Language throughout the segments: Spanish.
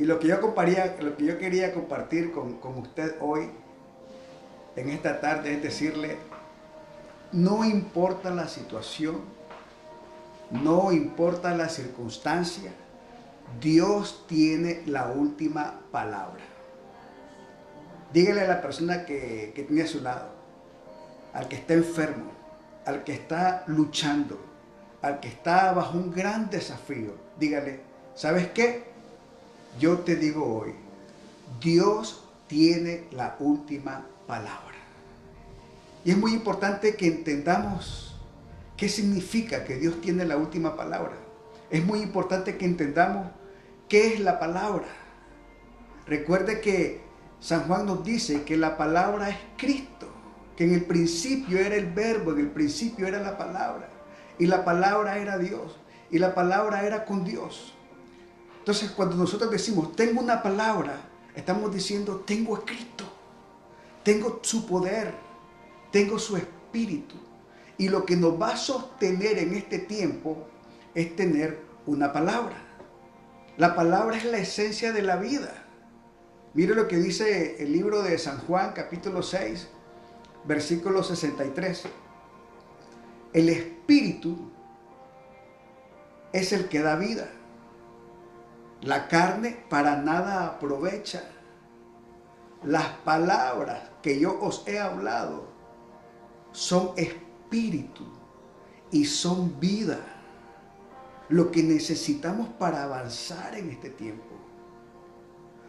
Y lo que yo, comparía, lo que yo quería compartir con, con usted hoy, en esta tarde, es decirle, no importa la situación, no importa la circunstancia, Dios tiene la última palabra. Dígale a la persona que, que tiene a su lado, al que está enfermo, al que está luchando, al que está bajo un gran desafío, dígale, ¿sabes qué? Yo te digo hoy, Dios tiene la última palabra. Y es muy importante que entendamos qué significa que Dios tiene la última palabra. Es muy importante que entendamos qué es la palabra. Recuerde que San Juan nos dice que la palabra es Cristo, que en el principio era el verbo, en el principio era la palabra, y la palabra era Dios, y la palabra era con Dios. Entonces cuando nosotros decimos, tengo una palabra, estamos diciendo, tengo a Cristo, tengo su poder, tengo su espíritu. Y lo que nos va a sostener en este tiempo es tener una palabra. La palabra es la esencia de la vida. Mire lo que dice el libro de San Juan, capítulo 6, versículo 63. El espíritu es el que da vida. La carne para nada aprovecha. Las palabras que yo os he hablado son espíritu y son vida. Lo que necesitamos para avanzar en este tiempo.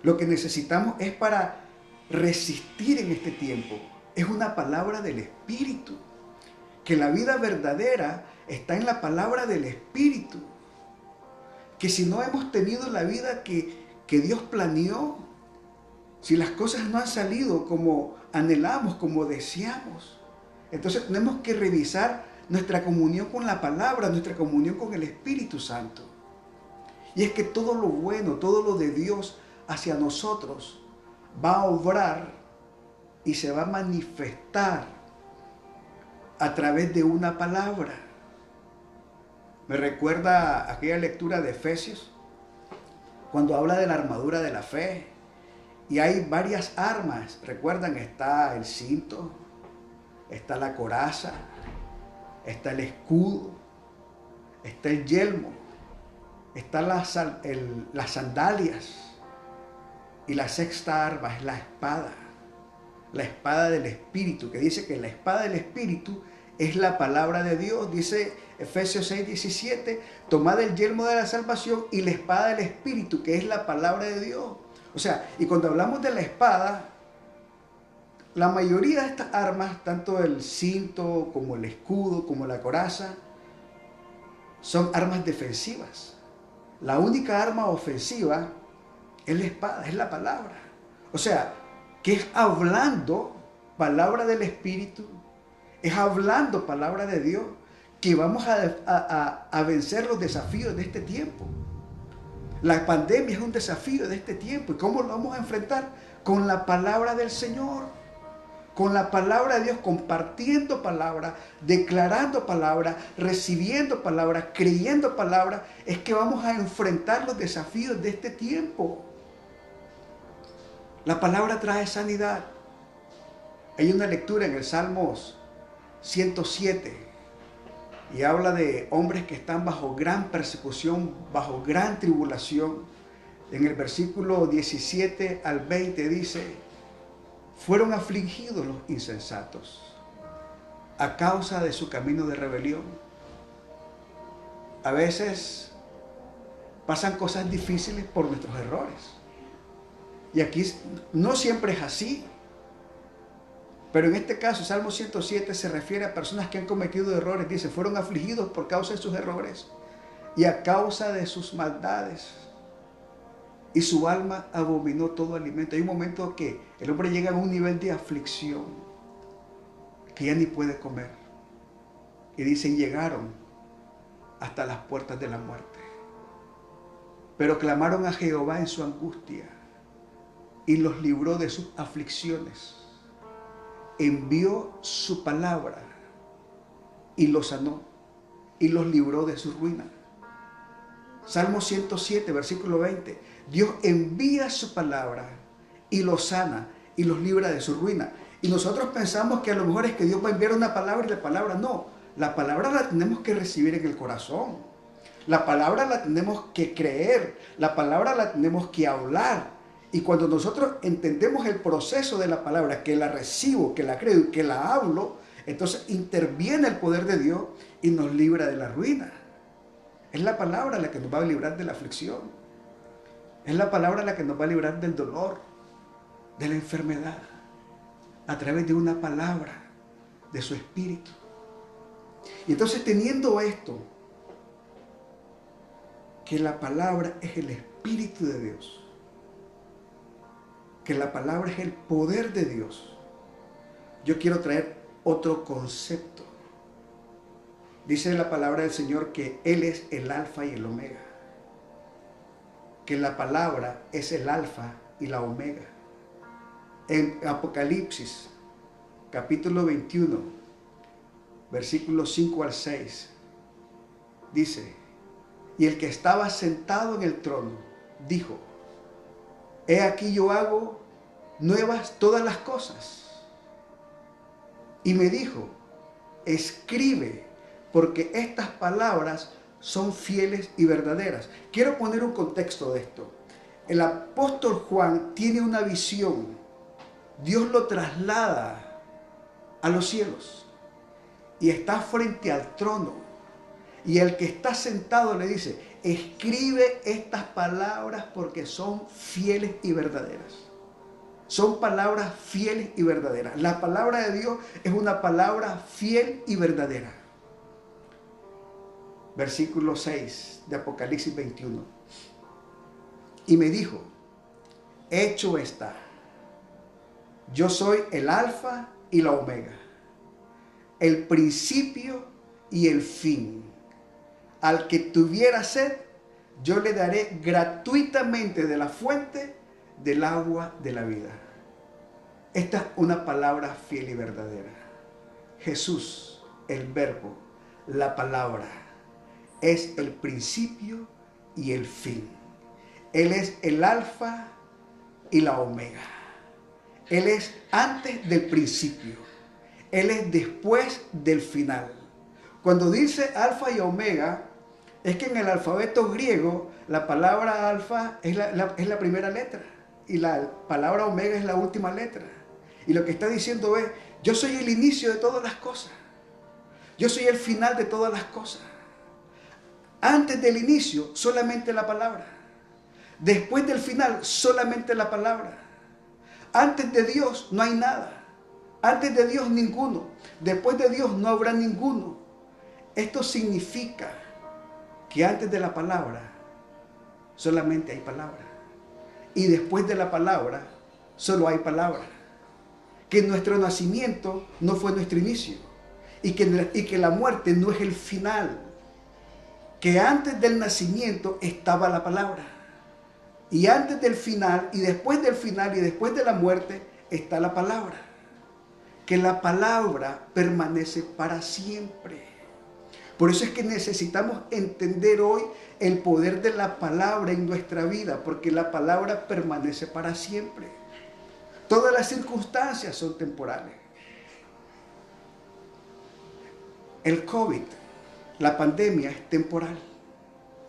Lo que necesitamos es para resistir en este tiempo. Es una palabra del espíritu. Que la vida verdadera está en la palabra del espíritu. Que si no hemos tenido la vida que, que Dios planeó, si las cosas no han salido como anhelamos, como deseamos, entonces tenemos que revisar nuestra comunión con la palabra, nuestra comunión con el Espíritu Santo. Y es que todo lo bueno, todo lo de Dios hacia nosotros va a obrar y se va a manifestar a través de una palabra. Me recuerda aquella lectura de Efesios, cuando habla de la armadura de la fe. Y hay varias armas. Recuerdan, está el cinto, está la coraza, está el escudo, está el yelmo, están las, las sandalias y la sexta arma es la espada, la espada del Espíritu, que dice que la espada del Espíritu es la palabra de Dios, dice Efesios 6, 17, tomad el yelmo de la salvación y la espada del Espíritu, que es la palabra de Dios. O sea, y cuando hablamos de la espada, la mayoría de estas armas, tanto el cinto como el escudo, como la coraza, son armas defensivas. La única arma ofensiva es la espada, es la palabra. O sea, que es hablando palabra del Espíritu, es hablando palabra de Dios, que vamos a, vencer los desafíos de este tiempo. La pandemia es un desafío de este tiempo. ¿Y cómo lo vamos a enfrentar? Con la palabra del Señor con la palabra de Dios, compartiendo palabra, declarando palabra, recibiendo palabra, creyendo palabra, es que vamos a enfrentar los desafíos de este tiempo. La palabra trae sanidad. Hay una lectura en el Salmos 107 y habla de hombres que están bajo gran persecución, bajo gran tribulación. En el versículo 17 al 20 dice, fueron afligidos los insensatos a causa de su camino de rebelión. A veces pasan cosas difíciles por nuestros errores. Y aquí no siempre es así. Pero en este caso, Salmo 107 se refiere a personas que han cometido errores. Dice, fueron afligidos por causa de sus errores y a causa de sus maldades y su alma abominó todo alimento. Hay un momento que el hombre llega a un nivel de aflicción que ya ni puede comer. Y dicen, llegaron hasta las puertas de la muerte. Pero clamaron a Jehová en su angustia y los libró de sus aflicciones. Envió su palabra y los sanó y los libró de su ruina. Salmo 107, versículo 20. Dios envía su palabra y los sana y los libra de su ruina. Y nosotros pensamos que a lo mejor es que Dios va a enviar una palabra y la palabra no. La palabra la tenemos que recibir en el corazón. La palabra la tenemos que creer. La palabra la tenemos que hablar. Y cuando nosotros entendemos el proceso de la palabra, que la recibo, que la creo y que la hablo, entonces interviene el poder de Dios y nos libra de la ruina. Es la palabra la que nos va a librar de la aflicción. Es la palabra la que nos va a librar del dolor, de la enfermedad, a través de una palabra, de su espíritu. Y entonces teniendo esto, que la palabra es el espíritu de Dios, que la palabra es el poder de Dios, yo quiero traer otro concepto Dice la palabra del Señor que Él es el alfa y el omega. Que la palabra es el alfa y la omega. En Apocalipsis, capítulo 21, versículos 5 al 6, dice, y el que estaba sentado en el trono dijo, he aquí yo hago nuevas todas las cosas. Y me dijo, escribe porque estas palabras son fieles y verdaderas. Quiero poner un contexto de esto. El apóstol Juan tiene una visión. Dios lo traslada a los cielos y está frente al trono. Y el que está sentado le dice, escribe estas palabras porque son fieles y verdaderas. Son palabras fieles y verdaderas. La palabra de Dios es una palabra fiel y verdadera versículo 6 de Apocalipsis 21. Y me dijo, hecho está, yo soy el alfa y la omega, el principio y el fin. Al que tuviera sed, yo le daré gratuitamente de la fuente del agua de la vida. Esta es una palabra fiel y verdadera. Jesús, el verbo, la palabra es el principio y el fin. Él es el alfa y la omega. Él es antes del principio. Él es después del final. Cuando dice alfa y omega, es que en el alfabeto griego la palabra alfa es la, es la primera letra y la palabra omega es la última letra. Y lo que está diciendo es, yo soy el inicio de todas las cosas. Yo soy el final de todas las cosas. Antes del inicio, solamente la palabra. Después del final, solamente la palabra. Antes de Dios no hay nada. Antes de Dios ninguno. Después de Dios no habrá ninguno. Esto significa que antes de la palabra solamente hay palabra. Y después de la palabra solo hay palabra. Que nuestro nacimiento no fue nuestro inicio. Y que, y que la muerte no es el final que antes del nacimiento estaba la palabra. Y antes del final, y después del final, y después de la muerte, está la palabra. Que la palabra permanece para siempre. Por eso es que necesitamos entender hoy el poder de la palabra en nuestra vida, porque la palabra permanece para siempre. Todas las circunstancias son temporales. El COVID la pandemia es temporal,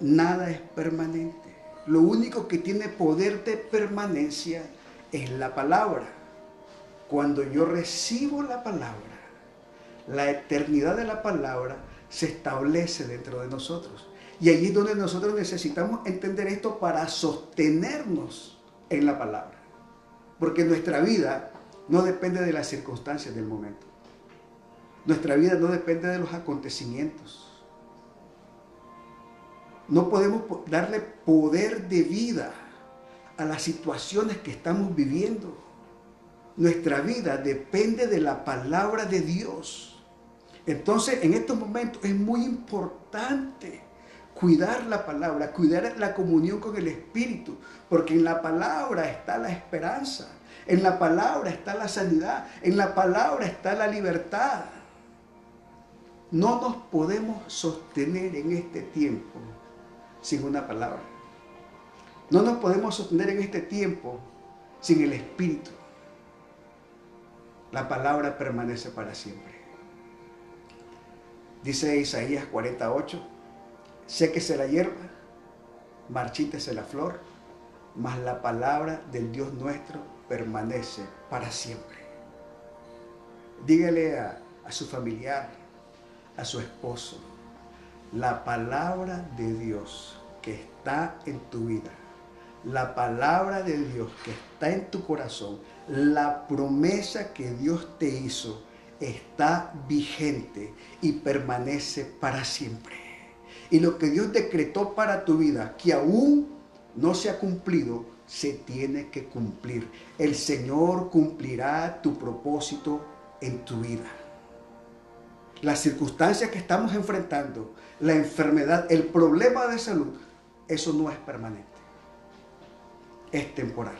nada es permanente. Lo único que tiene poder de permanencia es la palabra. Cuando yo recibo la palabra, la eternidad de la palabra se establece dentro de nosotros. Y allí es donde nosotros necesitamos entender esto para sostenernos en la palabra. Porque nuestra vida no depende de las circunstancias del momento. Nuestra vida no depende de los acontecimientos. No podemos darle poder de vida a las situaciones que estamos viviendo. Nuestra vida depende de la palabra de Dios. Entonces, en estos momentos es muy importante cuidar la palabra, cuidar la comunión con el Espíritu, porque en la palabra está la esperanza, en la palabra está la sanidad, en la palabra está la libertad. No nos podemos sostener en este tiempo sin una palabra. No nos podemos sostener en este tiempo sin el Espíritu. La palabra permanece para siempre. Dice Isaías 48, séquese la hierba, marchítese la flor, mas la palabra del Dios nuestro permanece para siempre. Dígale a, a su familiar, a su esposo, la palabra de Dios que está en tu vida, la palabra de Dios que está en tu corazón, la promesa que Dios te hizo, está vigente y permanece para siempre. Y lo que Dios decretó para tu vida, que aún no se ha cumplido, se tiene que cumplir. El Señor cumplirá tu propósito en tu vida. Las circunstancias que estamos enfrentando, la enfermedad, el problema de salud, eso no es permanente. Es temporal.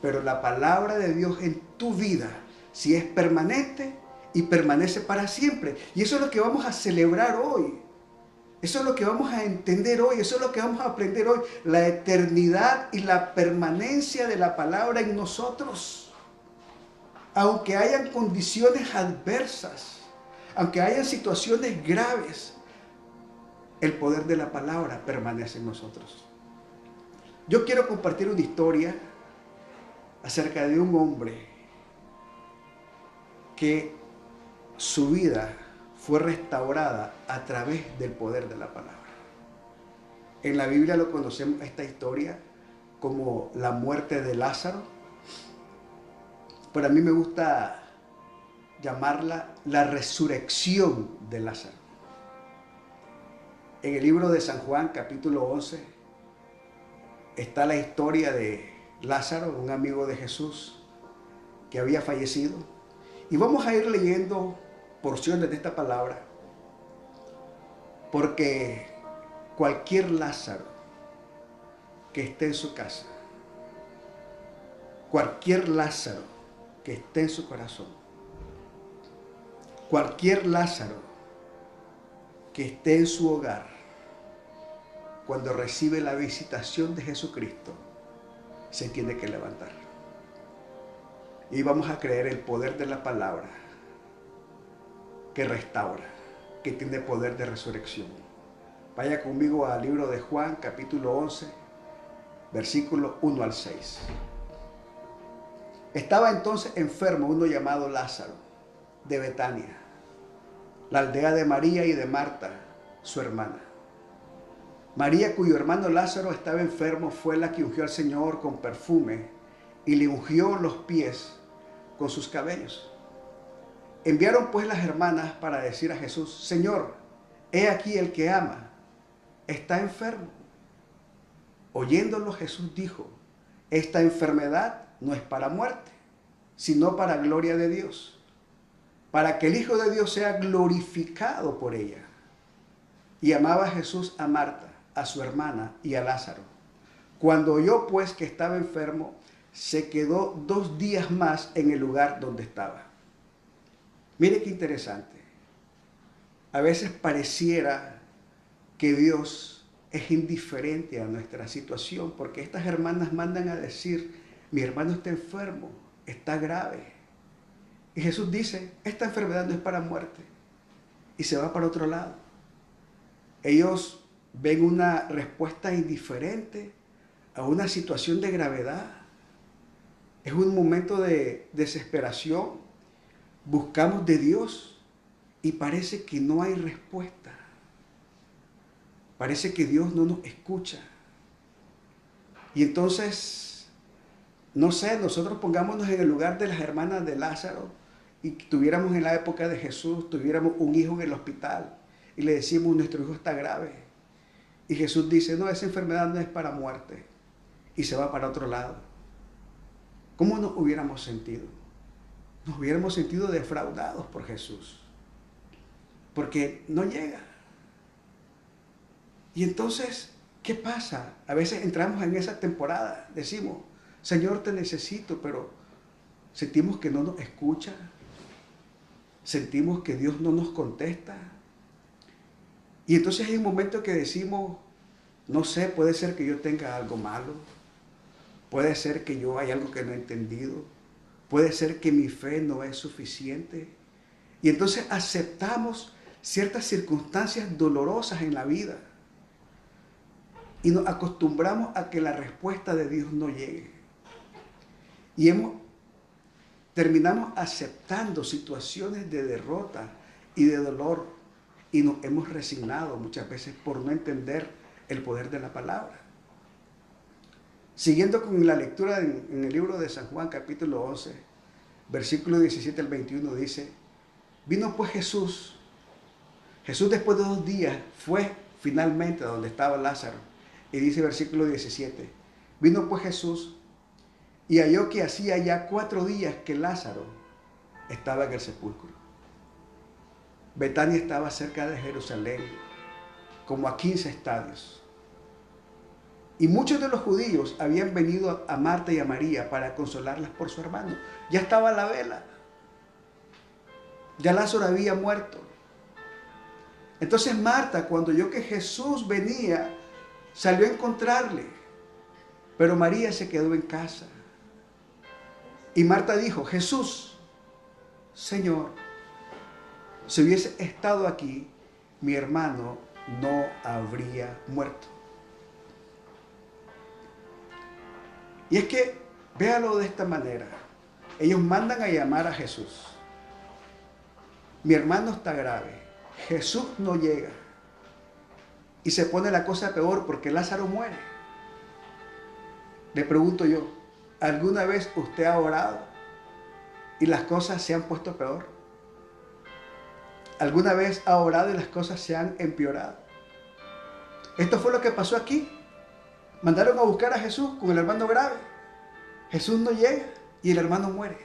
Pero la palabra de Dios en tu vida, si es permanente, y permanece para siempre. Y eso es lo que vamos a celebrar hoy. Eso es lo que vamos a entender hoy, eso es lo que vamos a aprender hoy, la eternidad y la permanencia de la palabra en nosotros. Aunque hayan condiciones adversas, aunque hayan situaciones graves, el poder de la palabra permanece en nosotros. Yo quiero compartir una historia acerca de un hombre que su vida fue restaurada a través del poder de la palabra. En la Biblia lo conocemos esta historia como la muerte de Lázaro, pero a mí me gusta llamarla la resurrección de Lázaro. En el libro de San Juan, capítulo 11, está la historia de Lázaro, un amigo de Jesús que había fallecido. Y vamos a ir leyendo porciones de esta palabra, porque cualquier Lázaro que esté en su casa, cualquier Lázaro que esté en su corazón, cualquier Lázaro que esté en su hogar, cuando recibe la visitación de Jesucristo, se tiene que levantar. Y vamos a creer el poder de la palabra que restaura, que tiene poder de resurrección. Vaya conmigo al libro de Juan, capítulo 11, versículo 1 al 6. Estaba entonces enfermo uno llamado Lázaro, de Betania, la aldea de María y de Marta, su hermana. María, cuyo hermano Lázaro estaba enfermo, fue la que ungió al Señor con perfume y le ungió los pies con sus cabellos. Enviaron pues las hermanas para decir a Jesús, Señor, he aquí el que ama, está enfermo. Oyéndolo Jesús dijo, esta enfermedad no es para muerte, sino para gloria de Dios, para que el Hijo de Dios sea glorificado por ella. Y amaba Jesús a Marta, a su hermana y a Lázaro. Cuando oyó pues que estaba enfermo, se quedó dos días más en el lugar donde estaba. Mire qué interesante. A veces pareciera que Dios es indiferente a nuestra situación, porque estas hermanas mandan a decir, mi hermano está enfermo, está grave. Y Jesús dice, esta enfermedad no es para muerte. Y se va para otro lado. Ellos ven una respuesta indiferente a una situación de gravedad. Es un momento de desesperación, buscamos de Dios y parece que no hay respuesta. Parece que Dios no nos escucha. Y entonces, no sé, nosotros pongámonos en el lugar de las hermanas de Lázaro y tuviéramos en la época de Jesús, tuviéramos un hijo en el hospital y le decimos, nuestro hijo está grave. Y Jesús dice, no, esa enfermedad no es para muerte. Y se va para otro lado. ¿Cómo nos hubiéramos sentido? Nos hubiéramos sentido defraudados por Jesús. Porque no llega. Y entonces, ¿qué pasa? A veces entramos en esa temporada, decimos, Señor, te necesito, pero sentimos que no nos escucha, sentimos que Dios no nos contesta. Y entonces hay un momento que decimos, no sé, puede ser que yo tenga algo malo, puede ser que yo hay algo que no he entendido, puede ser que mi fe no es suficiente. Y entonces aceptamos ciertas circunstancias dolorosas en la vida y nos acostumbramos a que la respuesta de Dios no llegue. Y hemos, terminamos aceptando situaciones de derrota y de dolor y nos hemos resignado muchas veces por no entender el poder de la palabra. Siguiendo con la lectura en, el libro de San Juan capítulo 11, versículo 17 al 21 dice, vino pues Jesús, Jesús después de dos días fue finalmente a donde estaba Lázaro y dice versículo 17, vino pues Jesús y halló que hacía ya cuatro días que Lázaro estaba en el sepulcro. Betania estaba cerca de Jerusalén, como a 15 estadios. Y muchos de los judíos habían venido a Marta y a María para consolarlas por su hermano. Ya estaba la vela. Ya Lázaro había muerto. Entonces Marta, cuando oyó que Jesús venía, salió a encontrarle, pero María se quedó en casa. Y Marta dijo, Jesús, Señor, si hubiese estado aquí, mi hermano no habría muerto. Y es que, véalo de esta manera, ellos mandan a llamar a Jesús. Mi hermano está grave, Jesús no llega. Y se pone la cosa peor porque Lázaro muere. Le pregunto yo, ¿alguna vez usted ha orado y las cosas se han puesto peor? ¿Alguna vez ha orado y las cosas se han empeorado? Esto fue lo que pasó aquí. Mandaron a buscar a Jesús con el hermano grave. Jesús no llega y el hermano muere.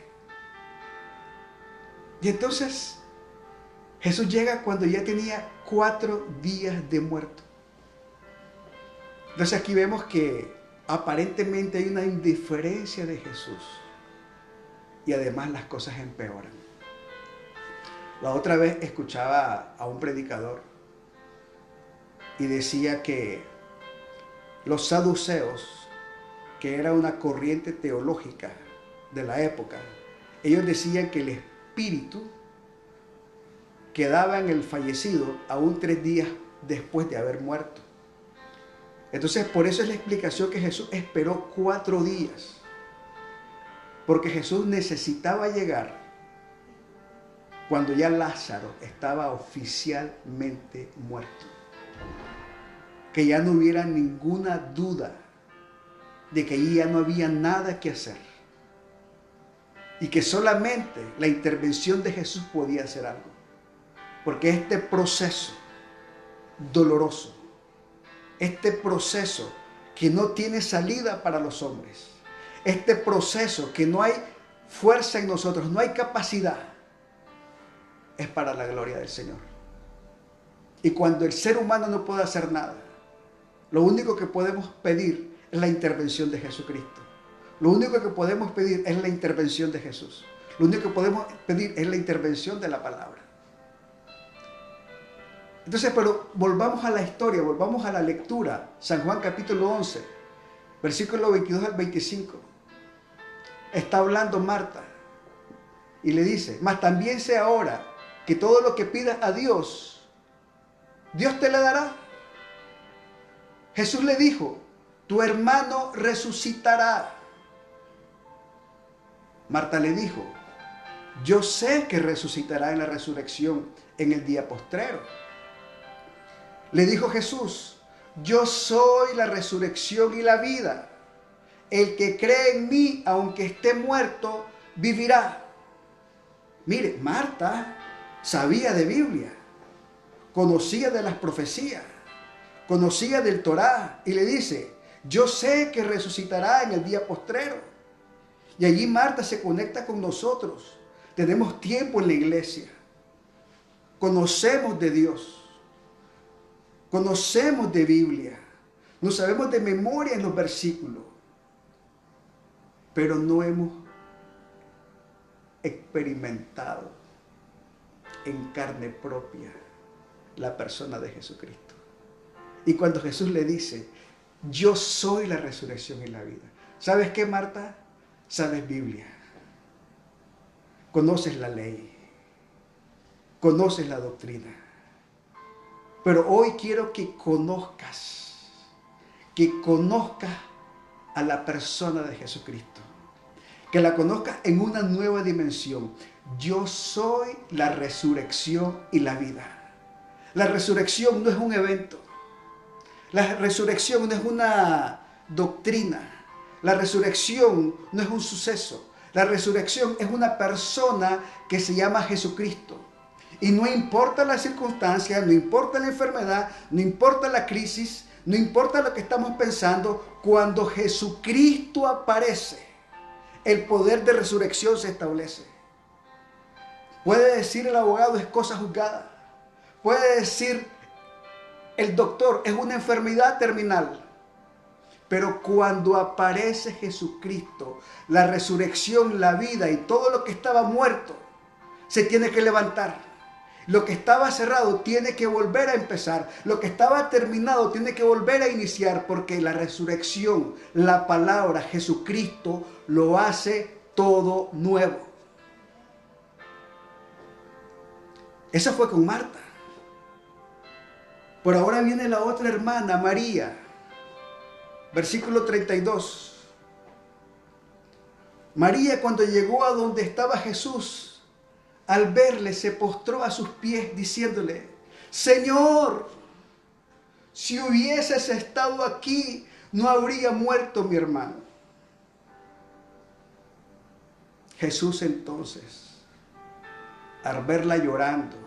Y entonces Jesús llega cuando ya tenía cuatro días de muerto. Entonces aquí vemos que aparentemente hay una indiferencia de Jesús y además las cosas empeoran. La otra vez escuchaba a un predicador y decía que los saduceos, que era una corriente teológica de la época, ellos decían que el espíritu quedaba en el fallecido aún tres días después de haber muerto. Entonces, por eso es la explicación que Jesús esperó cuatro días. Porque Jesús necesitaba llegar cuando ya Lázaro estaba oficialmente muerto. Que ya no hubiera ninguna duda de que allí ya no había nada que hacer. Y que solamente la intervención de Jesús podía hacer algo. Porque este proceso doloroso, este proceso que no tiene salida para los hombres, este proceso que no hay fuerza en nosotros, no hay capacidad, es para la gloria del Señor. Y cuando el ser humano no puede hacer nada, lo único que podemos pedir es la intervención de Jesucristo. Lo único que podemos pedir es la intervención de Jesús. Lo único que podemos pedir es la intervención de la palabra. Entonces, pero volvamos a la historia, volvamos a la lectura. San Juan capítulo 11, versículo 22 al 25. Está hablando Marta y le dice, mas también sé ahora que todo lo que pidas a Dios, Dios te le dará. Jesús le dijo, tu hermano resucitará. Marta le dijo, yo sé que resucitará en la resurrección en el día postrero. Le dijo Jesús, yo soy la resurrección y la vida. El que cree en mí, aunque esté muerto, vivirá. Mire, Marta sabía de Biblia, conocía de las profecías, conocía del Torá y le dice, yo sé que resucitará en el día postrero. Y allí Marta se conecta con nosotros. Tenemos tiempo en la iglesia. Conocemos de Dios. Conocemos de Biblia. No sabemos de memoria en los versículos. Pero no hemos experimentado en carne propia la persona de Jesucristo. Y cuando Jesús le dice, yo soy la resurrección y la vida. ¿Sabes qué, Marta? Sabes Biblia. Conoces la ley. Conoces la doctrina. Pero hoy quiero que conozcas, que conozcas a la persona de Jesucristo. Que la conozcas en una nueva dimensión. Yo soy la resurrección y la vida. La resurrección no es un evento. La resurrección no es una doctrina. La resurrección no es un suceso. La resurrección es una persona que se llama Jesucristo. Y no importa la circunstancia, no importa la enfermedad, no importa la crisis, no importa lo que estamos pensando, cuando Jesucristo aparece, el poder de resurrección se establece. Puede decir el abogado es cosa juzgada. Puede decir el doctor es una enfermedad terminal. Pero cuando aparece Jesucristo, la resurrección, la vida y todo lo que estaba muerto, se tiene que levantar. Lo que estaba cerrado tiene que volver a empezar. Lo que estaba terminado tiene que volver a iniciar porque la resurrección, la palabra, Jesucristo lo hace todo nuevo. Eso fue con Marta. Por ahora viene la otra hermana, María. Versículo 32. María cuando llegó a donde estaba Jesús, al verle se postró a sus pies diciéndole, Señor, si hubieses estado aquí, no habría muerto mi hermano. Jesús entonces, al verla llorando,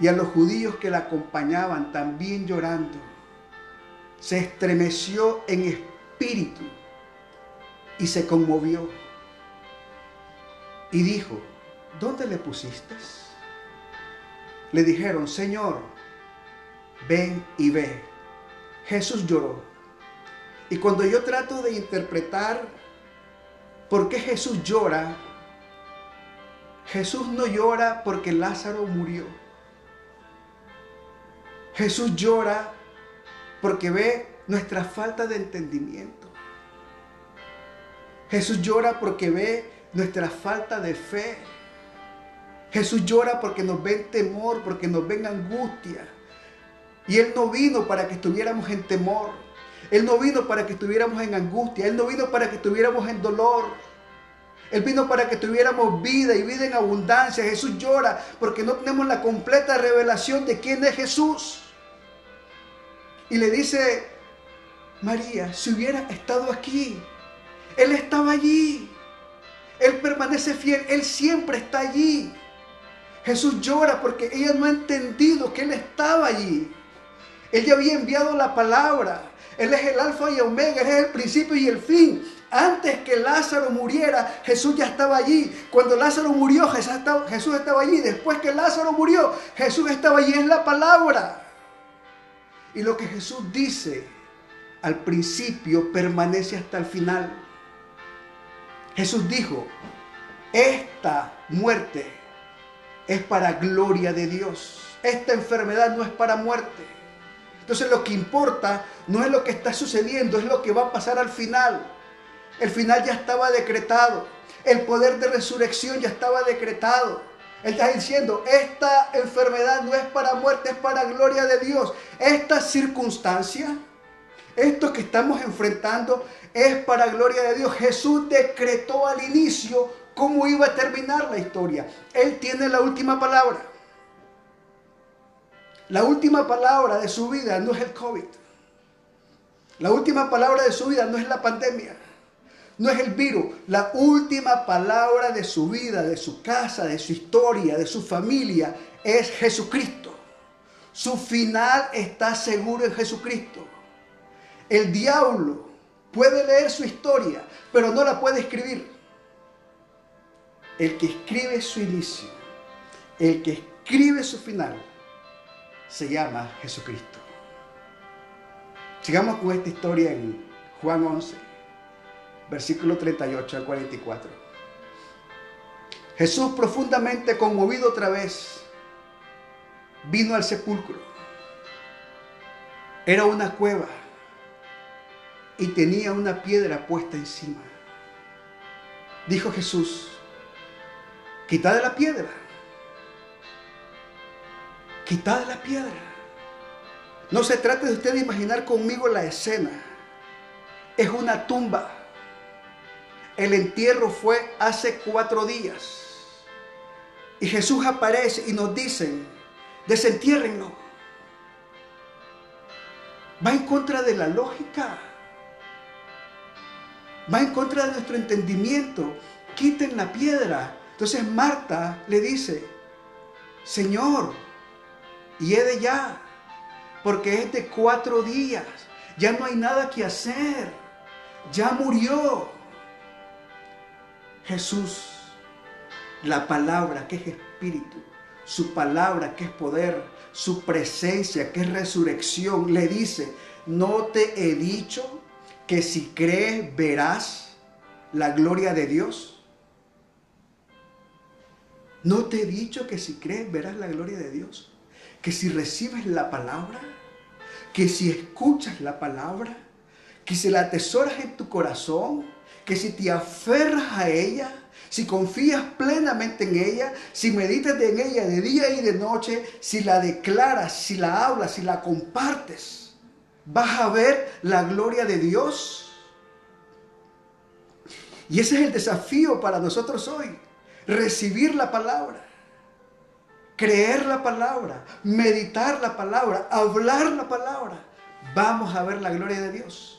y a los judíos que la acompañaban también llorando. Se estremeció en espíritu y se conmovió. Y dijo, ¿dónde le pusiste? Le dijeron, Señor, ven y ve. Jesús lloró. Y cuando yo trato de interpretar por qué Jesús llora, Jesús no llora porque Lázaro murió. Jesús llora porque ve nuestra falta de entendimiento. Jesús llora porque ve nuestra falta de fe. Jesús llora porque nos ve en temor, porque nos ve en angustia. Y Él no vino para que estuviéramos en temor. Él no vino para que estuviéramos en angustia. Él no vino para que estuviéramos en dolor. Él vino para que tuviéramos vida y vida en abundancia. Jesús llora porque no tenemos la completa revelación de quién es Jesús. Y le dice, María, si hubiera estado aquí, Él estaba allí. Él permanece fiel, Él siempre está allí. Jesús llora porque ella no ha entendido que Él estaba allí. Él ya había enviado la palabra. Él es el alfa y omega, Él es el principio y el fin. Antes que Lázaro muriera, Jesús ya estaba allí. Cuando Lázaro murió, Jesús estaba, allí. Después que Lázaro murió, Jesús estaba allí. Es la palabra. Y lo que Jesús dice al principio permanece hasta el final. Jesús dijo, esta muerte es para gloria de Dios. Esta enfermedad no es para muerte. Entonces lo que importa no es lo que está sucediendo, es lo que va a pasar al final. El final ya estaba decretado. El poder de resurrección ya estaba decretado. Está diciendo, esta enfermedad no es para muerte, es para gloria de Dios. Esta circunstancia, esto que estamos enfrentando, es para gloria de Dios. Jesús decretó al inicio cómo iba a terminar la historia. Él tiene la última palabra. La última palabra de su vida no es el COVID. La última palabra de su vida no es la pandemia no es el virus. La última palabra de su vida, de su casa, de su historia, de su familia, es Jesucristo. Su final está seguro en Jesucristo. El diablo puede leer su historia, pero no la puede escribir. El que escribe su inicio, el que escribe su final, se llama Jesucristo. Sigamos con esta historia en Juan 11 versículo 38 al 44. Jesús profundamente conmovido otra vez, vino al sepulcro. Era una cueva y tenía una piedra puesta encima. Dijo Jesús, quitad la piedra, quitad la piedra. No se trata de usted de imaginar conmigo la escena. Es una tumba. El entierro fue hace cuatro días. Y Jesús aparece y nos dice, desentiérrenlo. Va en contra de la lógica. Va en contra de nuestro entendimiento. Quiten la piedra. Entonces Marta le dice, Señor, y he de ya, porque es de cuatro días. Ya no hay nada que hacer. Ya murió. Jesús, la palabra que es espíritu, su palabra que es poder, su presencia que es resurrección, le dice, no te he dicho que si crees verás la gloria de Dios. No te he dicho que si crees verás la gloria de Dios. Que si recibes la palabra, que si escuchas la palabra, que si la atesoras en tu corazón, que si te aferras a ella, si confías plenamente en ella, si meditas en ella de día y de noche, si la declaras, si la hablas, si la compartes, vas a ver la gloria de Dios. Y ese es el desafío para nosotros hoy, recibir la palabra, creer la palabra, meditar la palabra, hablar la palabra. Vamos a ver la gloria de Dios.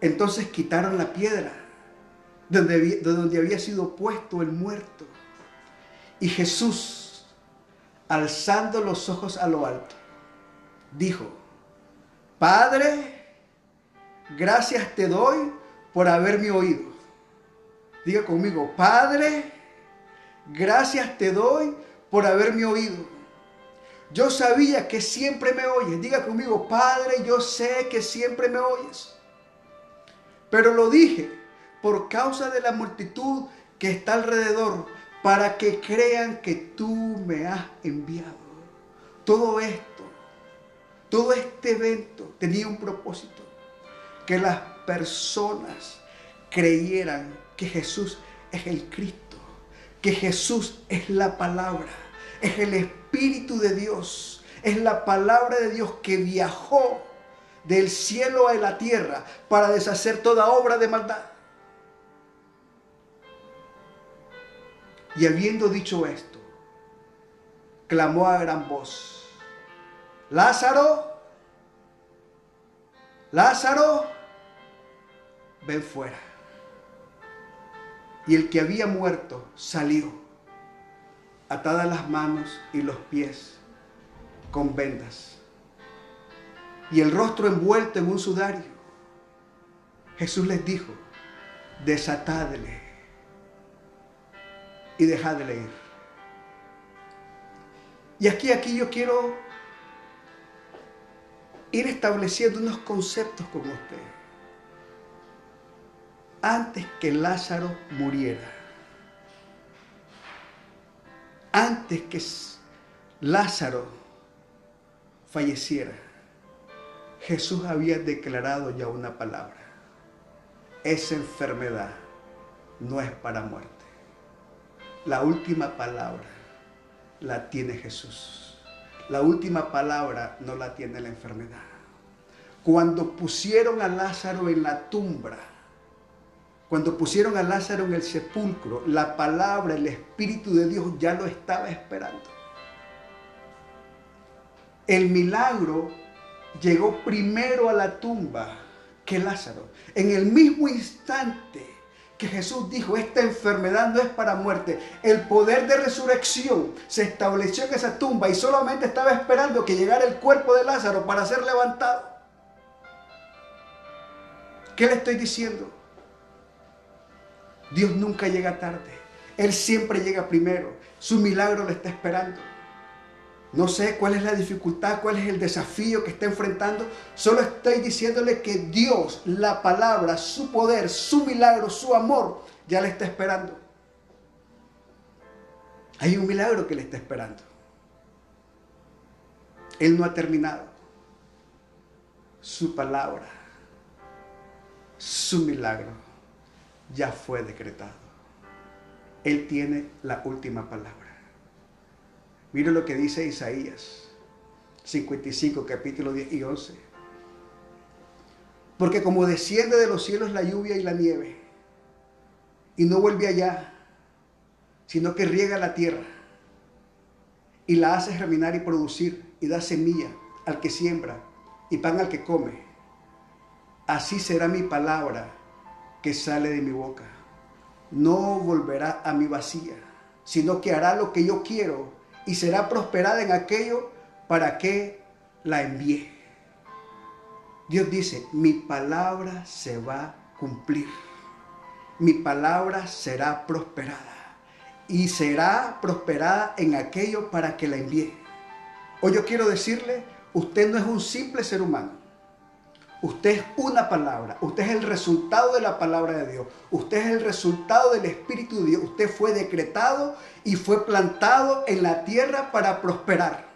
Entonces quitaron la piedra de donde había sido puesto el muerto. Y Jesús, alzando los ojos a lo alto, dijo, Padre, gracias te doy por haberme oído. Diga conmigo, Padre, gracias te doy por haberme oído. Yo sabía que siempre me oyes. Diga conmigo, Padre, yo sé que siempre me oyes. Pero lo dije por causa de la multitud que está alrededor, para que crean que tú me has enviado. Todo esto, todo este evento tenía un propósito, que las personas creyeran que Jesús es el Cristo, que Jesús es la palabra, es el Espíritu de Dios, es la palabra de Dios que viajó del cielo a la tierra para deshacer toda obra de maldad. Y habiendo dicho esto, clamó a gran voz, Lázaro, Lázaro, ven fuera. Y el que había muerto salió, atadas las manos y los pies con vendas y el rostro envuelto en un sudario. Jesús les dijo, desatadle y dejadle ir. Y aquí, aquí yo quiero ir estableciendo unos conceptos con usted. Antes que Lázaro muriera, antes que Lázaro falleciera, Jesús había declarado ya una palabra. Esa enfermedad no es para muerte. La última palabra la tiene Jesús. La última palabra no la tiene la enfermedad. Cuando pusieron a Lázaro en la tumba, cuando pusieron a Lázaro en el sepulcro, la palabra, el Espíritu de Dios ya lo estaba esperando. El milagro llegó primero a la tumba que Lázaro. En el mismo instante que Jesús dijo, esta enfermedad no es para muerte, el poder de resurrección se estableció en esa tumba y solamente estaba esperando que llegara el cuerpo de Lázaro para ser levantado. ¿Qué le estoy diciendo? Dios nunca llega tarde. Él siempre llega primero. Su milagro le está esperando. No sé cuál es la dificultad, cuál es el desafío que está enfrentando. Solo estoy diciéndole que Dios, la palabra, su poder, su milagro, su amor, ya le está esperando. Hay un milagro que le está esperando. Él no ha terminado. su palabra, su milagro ya fue decretado. Él tiene la última palabra. Mire lo que dice Isaías 55, capítulo 10 y 11. Porque como desciende de los cielos la lluvia y la nieve, y no vuelve allá, sino que riega la tierra y la hace germinar y producir y da semilla al que siembra y pan al que come. Así será mi palabra que sale de mi boca. No volverá a mi vacía, sino que hará lo que yo quiero y será prosperada en aquello para que la envíe. Dios dice, mi palabra se va a cumplir. Mi palabra será prosperada. Y será prosperada en aquello para que la envíe. Hoy yo quiero decirle, usted no es un simple ser humano. Usted es una palabra, usted es el resultado de la palabra de Dios, usted es el resultado del Espíritu de Dios, usted fue decretado y fue plantado en la tierra para prosperar.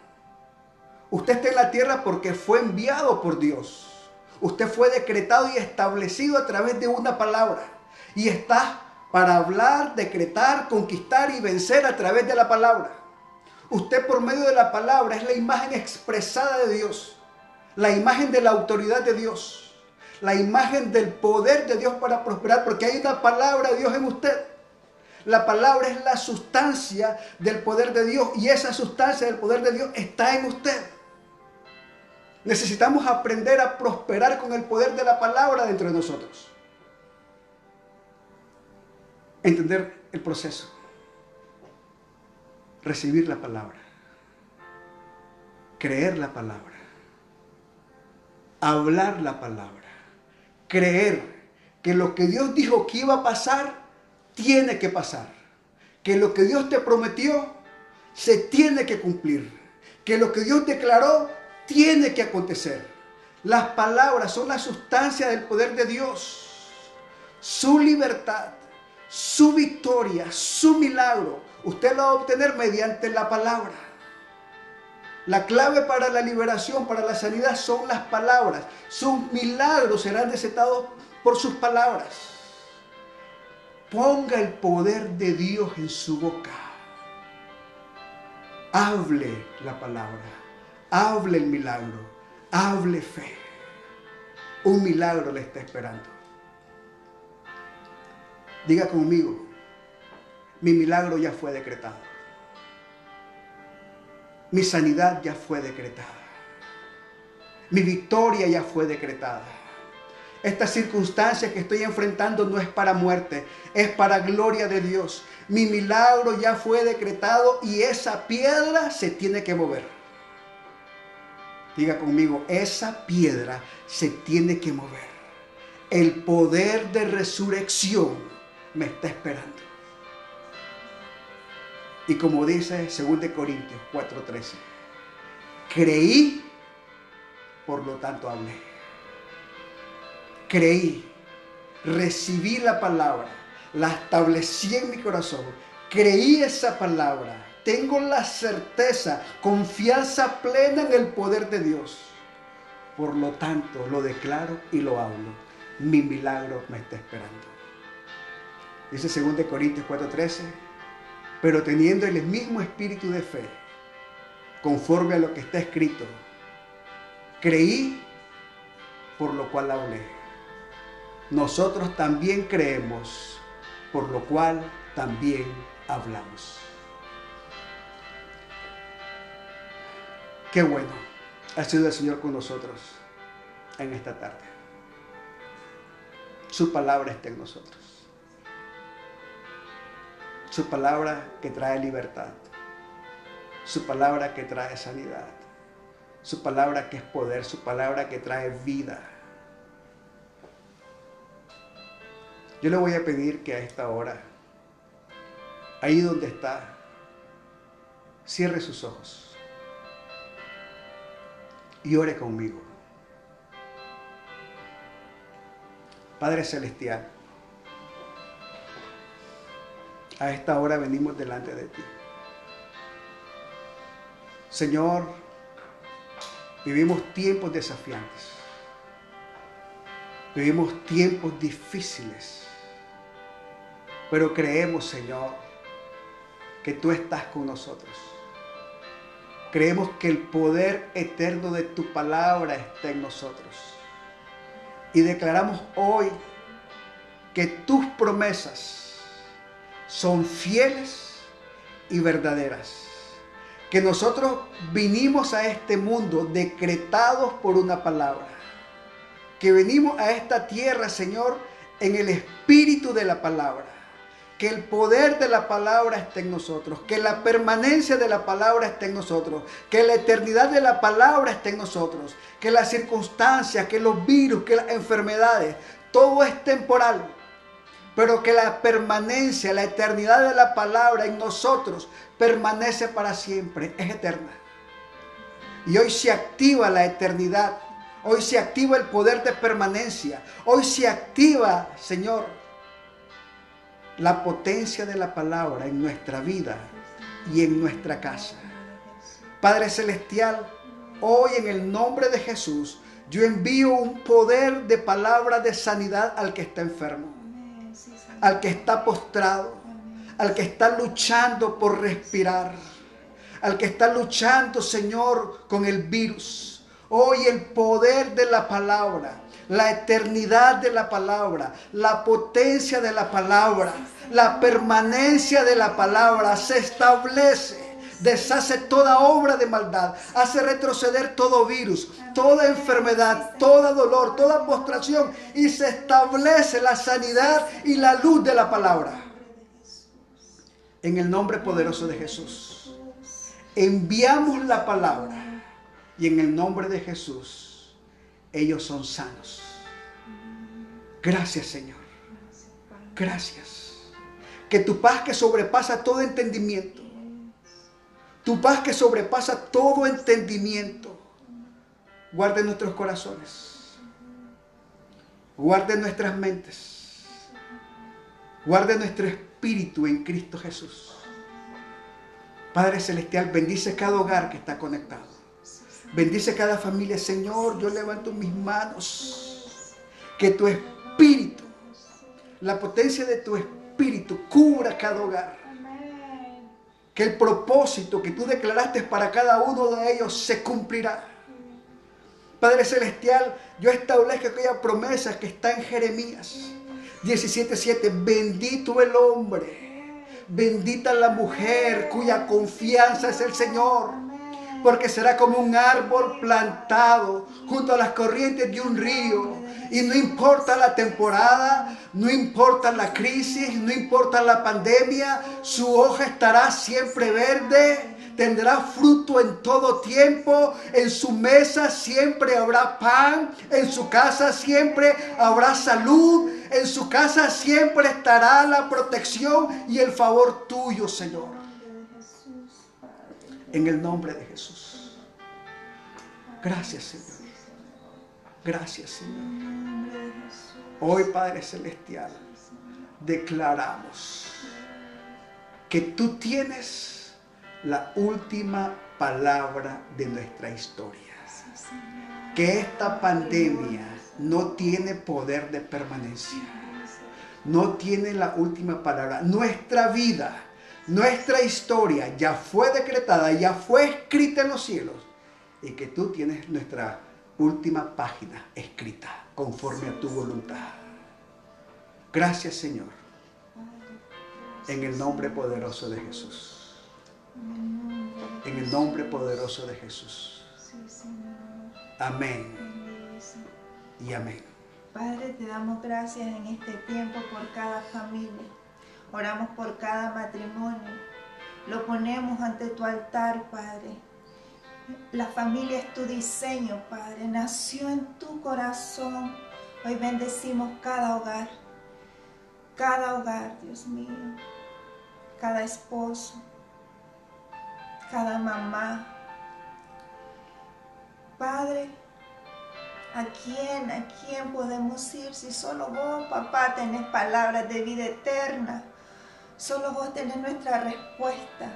Usted está en la tierra porque fue enviado por Dios. Usted fue decretado y establecido a través de una palabra. Y está para hablar, decretar, conquistar y vencer a través de la palabra. Usted por medio de la palabra es la imagen expresada de Dios, la imagen de la autoridad de Dios, la imagen del poder de Dios para prosperar, porque hay una palabra de Dios en usted. La palabra es la sustancia del poder de Dios y esa sustancia del poder de Dios está en usted. Necesitamos aprender a prosperar con el poder de la palabra dentro de nosotros. Entender el proceso recibir la palabra, creer la palabra, hablar la palabra, creer que lo que Dios dijo que iba a pasar, tiene que pasar, que lo que Dios te prometió, se tiene que cumplir, que lo que Dios declaró, tiene que acontecer. Las palabras son la sustancia del poder de Dios, su libertad, su victoria, su milagro Usted lo va a obtener mediante la palabra. La clave para la liberación, para la sanidad son las palabras. Sus milagros serán desatados por sus palabras. Ponga el poder de Dios en su boca. Hable la palabra. Hable el milagro. Hable fe. Un milagro le está esperando. Diga conmigo, mi milagro ya fue decretado. Mi sanidad ya fue decretada. Mi victoria ya fue decretada. Esta circunstancia que estoy enfrentando no es para muerte, es para gloria de Dios. Mi milagro ya fue decretado y esa piedra se tiene que mover. Diga conmigo, esa piedra se tiene que mover. El poder de resurrección me está esperando. Y como dice 2 Corintios 4:13, creí, por lo tanto hablé. Creí, recibí la palabra, la establecí en mi corazón, creí esa palabra, tengo la certeza, confianza plena en el poder de Dios. Por lo tanto, lo declaro y lo hablo. Mi milagro me está esperando. Dice 2 Corintios 4:13 pero teniendo el mismo espíritu de fe, conforme a lo que está escrito. Creí, por lo cual hablé. Nosotros también creemos, por lo cual también hablamos. Qué bueno ha sido el Señor con nosotros en esta tarde. Su palabra está en nosotros su palabra que trae libertad, su palabra que trae sanidad, su palabra que es poder, su palabra que trae vida. Yo le voy a pedir que a esta hora, ahí donde está, cierre sus ojos y ore conmigo. Padre Celestial, a esta hora venimos delante de ti. Señor, vivimos tiempos desafiantes. Vivimos tiempos difíciles, pero creemos, Señor, que tú estás con nosotros. Creemos que el poder eterno de tu palabra está en nosotros. Y declaramos hoy que tus promesas son fieles y verdaderas. Que nosotros vinimos a este mundo decretados por una palabra. Que venimos a esta tierra, Señor, en el espíritu de la palabra. Que el poder de la palabra esté en nosotros, que la permanencia de la palabra esté en nosotros, que la eternidad de la palabra esté en nosotros, que las circunstancias, que los virus, que las enfermedades, todo es temporal, pero que la permanencia, la eternidad de la palabra en nosotros permanece para siempre, es eterna. Y hoy se activa la eternidad, hoy se activa el poder de permanencia, hoy se activa, Señor, la potencia de la palabra en nuestra vida y en nuestra casa. Padre Celestial, hoy en el nombre de Jesús, yo envío un poder de palabra de sanidad al que está enfermo, al que está postrado, al que está luchando por respirar, al que está luchando, Señor, con el virus. Hoy el poder de la palabra la eternidad de la palabra, la potencia de la palabra, la permanencia de la palabra se establece. Deshace toda obra de maldad, hace retroceder todo virus, toda enfermedad, todo dolor, toda postración y se establece la sanidad y la luz de la palabra. En el nombre poderoso de Jesús, enviamos la palabra y en el nombre de Jesús ellos son sanos. Gracias Señor. Gracias. Que tu paz que sobrepasa todo entendimiento, tu paz que sobrepasa todo entendimiento, guarde nuestros corazones, guarde nuestras mentes, guarde nuestro espíritu en Cristo Jesús. Padre Celestial, bendice cada hogar que está conectado. Bendice cada familia. Señor, yo levanto mis manos. Que tu espíritu, la potencia de tu espíritu, cubra cada hogar. Que el propósito que tú declaraste para cada uno de ellos se cumplirá. Padre Celestial, yo establezco aquella promesa que está en Jeremías 17:7. Bendito el hombre, bendita la mujer cuya confianza es el Señor porque será como un árbol plantado junto a las corrientes de un río. Y no importa la temporada, no importa la crisis, no importa la pandemia, su hoja estará siempre verde tendrá fruto en todo tiempo, en su mesa siempre habrá pan, en su casa siempre habrá salud, en su casa siempre estará la protección y el favor tuyo, Señor en el nombre de Jesús. Gracias, Señor. Gracias, Señor. Hoy, Padre Celestial, declaramos que tú tienes la última palabra de nuestra historia. Que esta pandemia no tiene poder de permanencia. No tiene la última palabra. Nuestra vida nuestra historia ya fue decretada, ya fue escrita en los cielos y que tú tienes nuestra última página escrita conforme a tu voluntad. Gracias Señor. En el nombre poderoso de Jesús. En el nombre poderoso de Jesús. Amén. Y amén. Padre, te damos gracias en este tiempo por cada familia Oramos por cada matrimonio. Lo ponemos ante tu altar, Padre. La familia es tu diseño, Padre. Nació en tu corazón. Hoy bendecimos cada hogar. Cada hogar, Dios mío. Cada esposo. Cada mamá. Padre, ¿A quién, a quién podemos ir si solo vos, papá, tenés palabras de vida eterna? Solo vos tenés nuestra respuesta.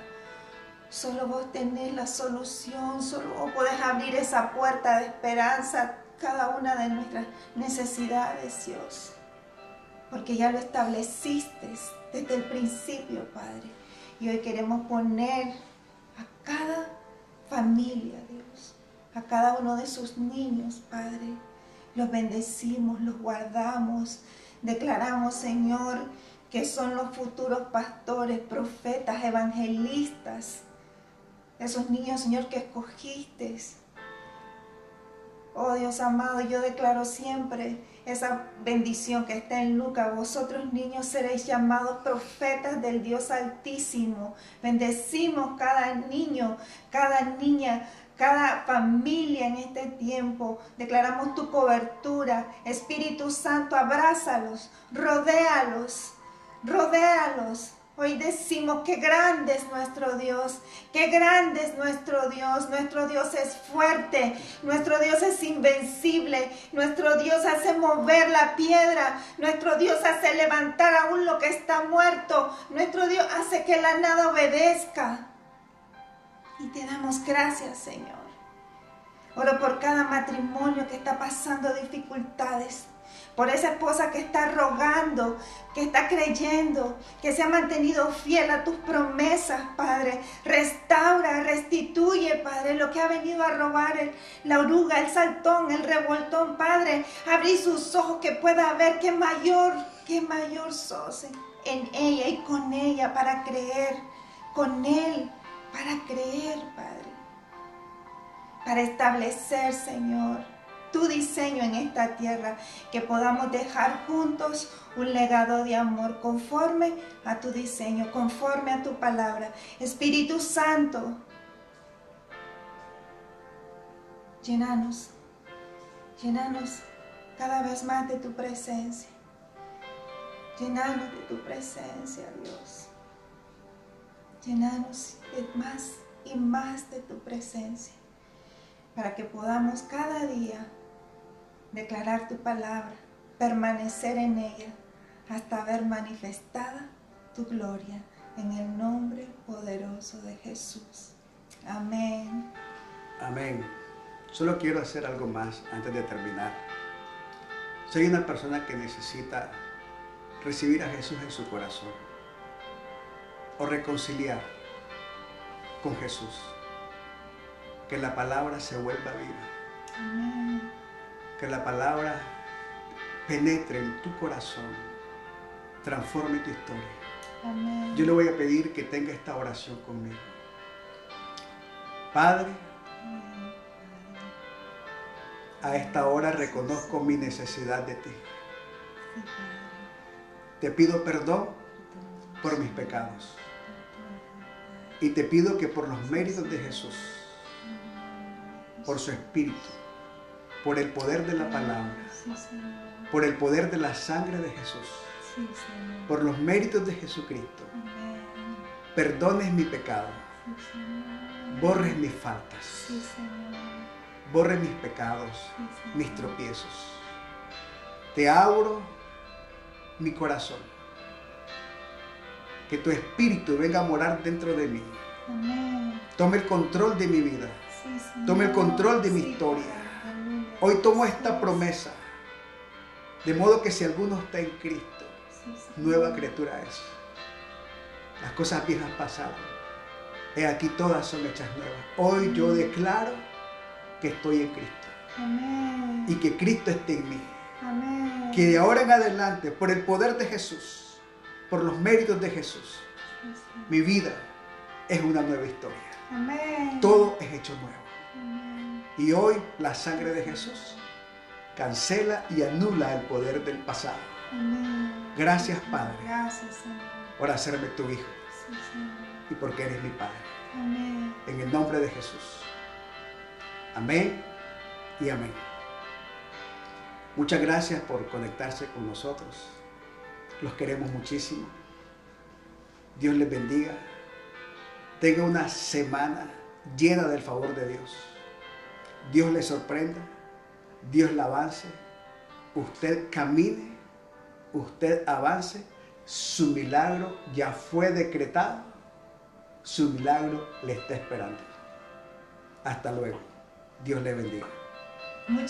Solo vos tenés la solución. Solo vos podés abrir esa puerta de esperanza cada una de nuestras necesidades, Dios. Porque ya lo estableciste desde el principio, Padre. Y hoy queremos poner a cada familia, Dios, a cada uno de sus niños, Padre. Los bendecimos, los guardamos. Declaramos, Señor, que son los futuros pastores, profetas, evangelistas. Esos niños, Señor, que escogiste. Oh Dios amado, yo declaro siempre esa bendición que está en Lucas. Vosotros niños seréis llamados profetas del Dios Altísimo. Bendecimos cada niño, cada niña, cada familia en este tiempo. Declaramos tu cobertura. Espíritu Santo, abrázalos, rodéalos, rodéalos. Hoy decimos que grande es nuestro Dios, que grande es nuestro Dios. Nuestro Dios es fuerte, nuestro Dios es invencible, nuestro Dios hace mover la piedra, nuestro Dios hace levantar aún lo que está muerto, nuestro Dios hace que la nada obedezca. Y te damos gracias, Señor. Oro por cada matrimonio que está pasando dificultades por esa esposa que está rogando, que está creyendo, que se ha mantenido fiel a tus promesas, Padre. Restaura, restituye, Padre, lo que ha venido a robar la oruga, el saltón, el revoltón, Padre. Abrí sus ojos que pueda ver qué mayor, qué mayor sos en ella y con ella para creer, con Él para creer, Padre. Para establecer, Señor tu diseño en esta tierra, que podamos dejar juntos un legado de amor conforme a tu diseño, conforme a tu palabra. Espíritu Santo, llenanos, llenanos cada vez más de tu presencia. Llenanos de tu presencia, Dios. Llenanos más y más de tu presencia para que podamos cada día declarar tu palabra, permanecer en ella hasta ver manifestada tu gloria en el nombre poderoso de Jesús. Amén. Amén. Solo quiero hacer algo más antes de terminar. Soy una persona que necesita recibir a Jesús en su corazón o reconciliar con Jesús. Que la palabra se vuelva viva. Amén que la palabra penetre en tu corazón, transforme tu historia. Yo le voy a pedir que tenga esta oración conmigo. Padre, a esta hora reconozco mi necesidad de ti. Te pido perdón por mis pecados. Y te pido que por los méritos de Jesús, por su Espíritu, por el poder de la palabra, por el poder de la sangre de Jesús, por los méritos de Jesucristo. Perdones mi pecado, borres mis faltas, borre mis pecados, mis tropiezos. Te abro mi corazón. Que tu espíritu venga a morar dentro de mí. Tome el control de mi vida. Tome el control de mi historia Hoy tomo esta promesa, de modo que si alguno está en Cristo, nueva criatura es. Las cosas viejas pasaron. He aquí todas son hechas nuevas. Hoy yo declaro que estoy en Cristo. Y que Cristo esté en mí. Que de ahora en adelante, por el poder de Jesús, por los méritos de Jesús, mi vida es una nueva historia. Todo es hecho nuevo. Y hoy la sangre de Jesús cancela y anula el poder del pasado. Gracias, Padre, por hacerme tu hijo y porque eres mi Padre. En el nombre de Jesús. Amén y amén. Muchas gracias por conectarse con nosotros. Los queremos muchísimo. Dios les bendiga. Tenga una semana llena del favor de Dios. Dios le sorprenda, Dios la avance, usted camine, usted avance, su milagro ya fue decretado, su milagro le está esperando. Hasta luego. Dios le bendiga.